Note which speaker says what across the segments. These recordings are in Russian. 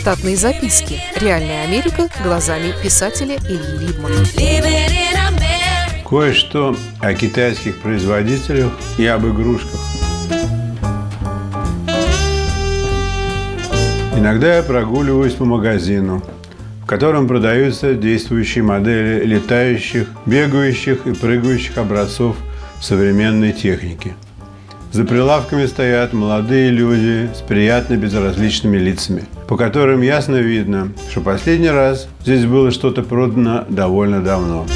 Speaker 1: Штатные записки. Реальная Америка глазами писателя Ильи Либмана.
Speaker 2: Кое-что о китайских производителях и об игрушках. Иногда я прогуливаюсь по магазину, в котором продаются действующие модели летающих, бегающих и прыгающих образцов современной техники – за прилавками стоят молодые люди с приятно безразличными лицами, по которым ясно видно, что последний раз здесь было что-то продано довольно давно.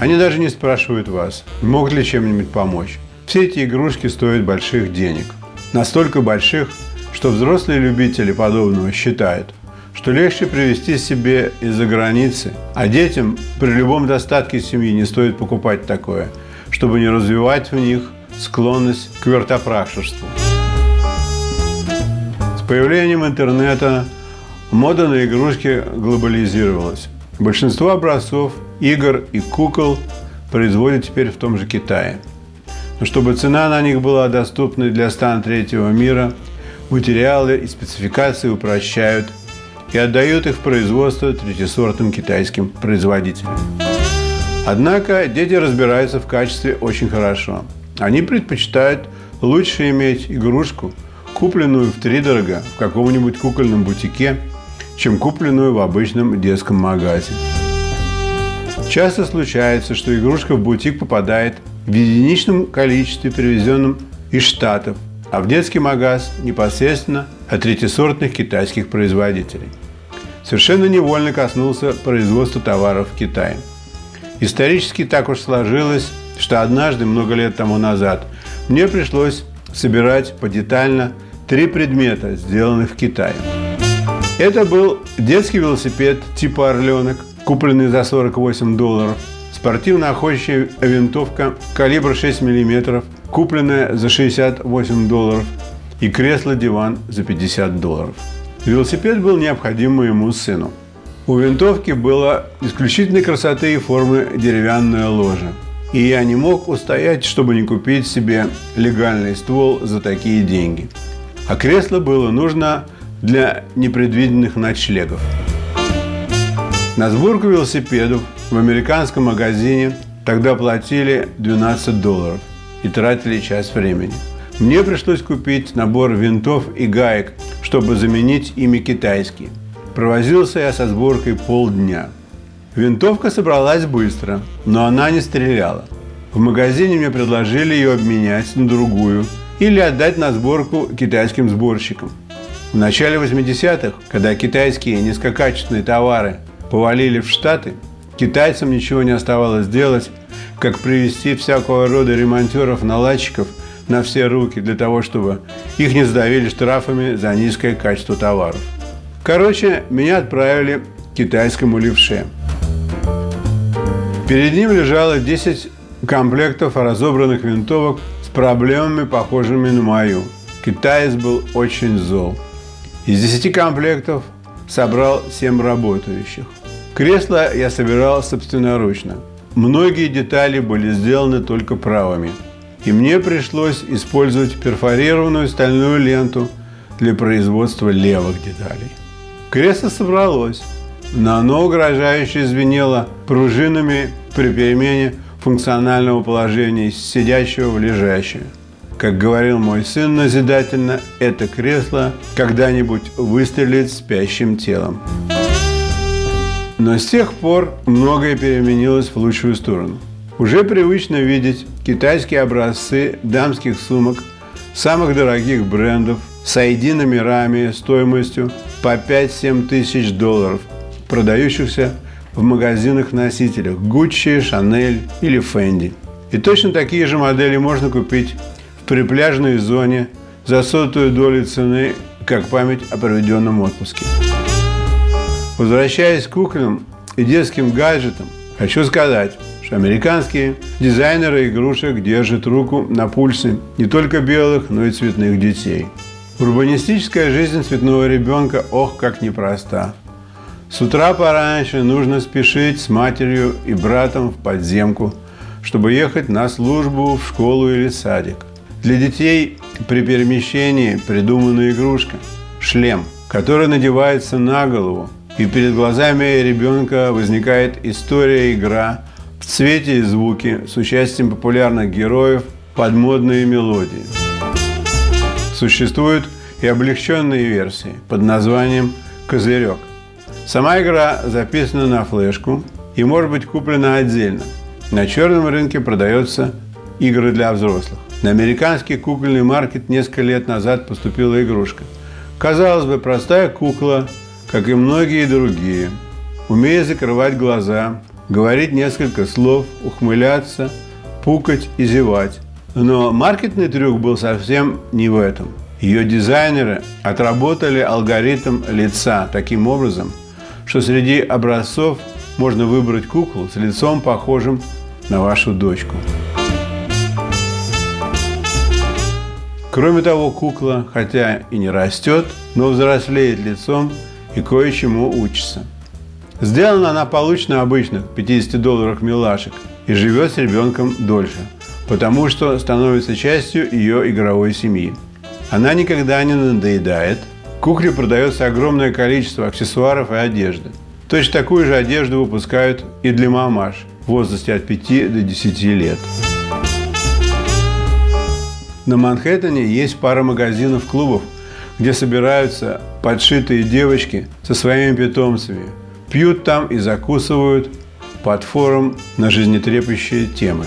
Speaker 2: Они даже не спрашивают вас, могут ли чем-нибудь помочь. Все эти игрушки стоят больших денег. Настолько больших, что взрослые любители подобного считают, что легче привезти себе из-за границы, а детям при любом достатке семьи не стоит покупать такое, чтобы не развивать в них склонность к вертопрашеству. С появлением интернета мода на игрушки глобализировалась. Большинство образцов, игр и кукол производят теперь в том же Китае. Но чтобы цена на них была доступной для стран третьего мира, материалы и спецификации упрощают и отдают их в производство третьесортным китайским производителям. Однако дети разбираются в качестве очень хорошо – они предпочитают лучше иметь игрушку, купленную в три дорого в каком-нибудь кукольном бутике, чем купленную в обычном детском магазине. Часто случается, что игрушка в бутик попадает в единичном количестве, привезенном из Штатов, а в детский магаз непосредственно от третьесортных китайских производителей. Совершенно невольно коснулся производства товаров в Китае. Исторически так уж сложилось, что однажды, много лет тому назад, мне пришлось собирать подетально три предмета, сделанных в Китае. Это был детский велосипед типа «Орленок», купленный за 48 долларов, спортивно-охотничья винтовка калибра 6 мм, купленная за 68 долларов, и кресло-диван за 50 долларов. Велосипед был необходим моему сыну. У винтовки было исключительной красоты и формы деревянное ложе – и я не мог устоять, чтобы не купить себе легальный ствол за такие деньги. А кресло было нужно для непредвиденных ночлегов. На сборку велосипедов в американском магазине тогда платили 12 долларов и тратили час времени. Мне пришлось купить набор винтов и гаек, чтобы заменить ими китайские. Провозился я со сборкой полдня – Винтовка собралась быстро, но она не стреляла. В магазине мне предложили ее обменять на другую или отдать на сборку китайским сборщикам. В начале 80-х, когда китайские низкокачественные товары повалили в Штаты, китайцам ничего не оставалось делать, как привести всякого рода ремонтеров-наладчиков на все руки для того, чтобы их не сдавили штрафами за низкое качество товаров. Короче, меня отправили к китайскому левше – Перед ним лежало 10 комплектов разобранных винтовок с проблемами, похожими на мою. Китаец был очень зол. Из 10 комплектов собрал 7 работающих. Кресло я собирал собственноручно. Многие детали были сделаны только правыми. И мне пришлось использовать перфорированную стальную ленту для производства левых деталей. Кресло собралось но оно угрожающе звенело пружинами при перемене функционального положения из сидящего в лежащее. Как говорил мой сын назидательно, это кресло когда-нибудь выстрелит спящим телом. Но с тех пор многое переменилось в лучшую сторону. Уже привычно видеть китайские образцы дамских сумок самых дорогих брендов с ID-номерами стоимостью по 5-7 тысяч долларов – продающихся в магазинах-носителях Gucci, Chanel или Fendi. И точно такие же модели можно купить в припляжной зоне за сотую долю цены, как память о проведенном отпуске. Возвращаясь к куклам и детским гаджетам, хочу сказать, что американские дизайнеры игрушек держат руку на пульсе не только белых, но и цветных детей. Урбанистическая жизнь цветного ребенка, ох, как непроста. С утра пораньше нужно спешить с матерью и братом в подземку, чтобы ехать на службу в школу или садик. Для детей при перемещении придумана игрушка – шлем, который надевается на голову, и перед глазами ребенка возникает история, игра в цвете и звуке с участием популярных героев под модные мелодии. Существуют и облегченные версии под названием «Козырек». Сама игра записана на флешку и может быть куплена отдельно. На черном рынке продается игры для взрослых. На американский кукольный маркет несколько лет назад поступила игрушка. Казалось бы, простая кукла, как и многие другие, умеет закрывать глаза, говорить несколько слов, ухмыляться, пукать и зевать. Но маркетный трюк был совсем не в этом. Ее дизайнеры отработали алгоритм лица таким образом, что среди образцов можно выбрать куклу с лицом, похожим на вашу дочку. Кроме того, кукла, хотя и не растет, но взрослеет лицом и кое-чему учится. Сделана она получше обычных 50 долларов милашек и живет с ребенком дольше, потому что становится частью ее игровой семьи. Она никогда не надоедает. Кукле продается огромное количество аксессуаров и одежды. Точно такую же одежду выпускают и для мамаш в возрасте от 5 до 10 лет. На Манхэттене есть пара магазинов-клубов, где собираются подшитые девочки со своими питомцами. Пьют там и закусывают под форум на жизнетрепещие темы.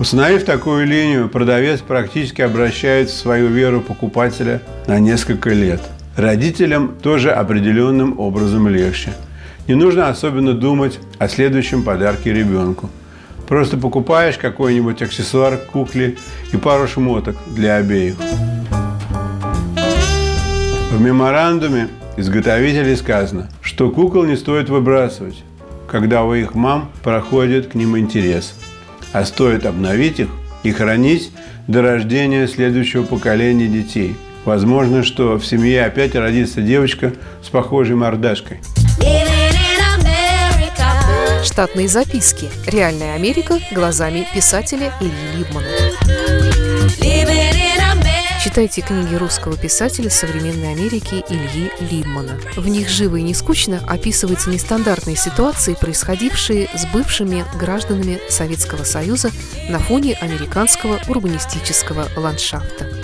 Speaker 2: Установив такую линию, продавец практически обращает свою веру покупателя на несколько лет. Родителям тоже определенным образом легче. Не нужно особенно думать о следующем подарке ребенку – Просто покупаешь какой-нибудь аксессуар кукле и пару шмоток для обеих. В меморандуме изготовителей сказано, что кукол не стоит выбрасывать, когда у их мам проходит к ним интерес, а стоит обновить их и хранить до рождения следующего поколения детей. Возможно, что в семье опять родится девочка с похожей мордашкой.
Speaker 1: Штатные записки. Реальная Америка глазами писателя Ильи Либмана. Читайте книги русского писателя современной Америки Ильи Либмана. В них живо и не скучно описываются нестандартные ситуации, происходившие с бывшими гражданами Советского Союза на фоне американского урбанистического ландшафта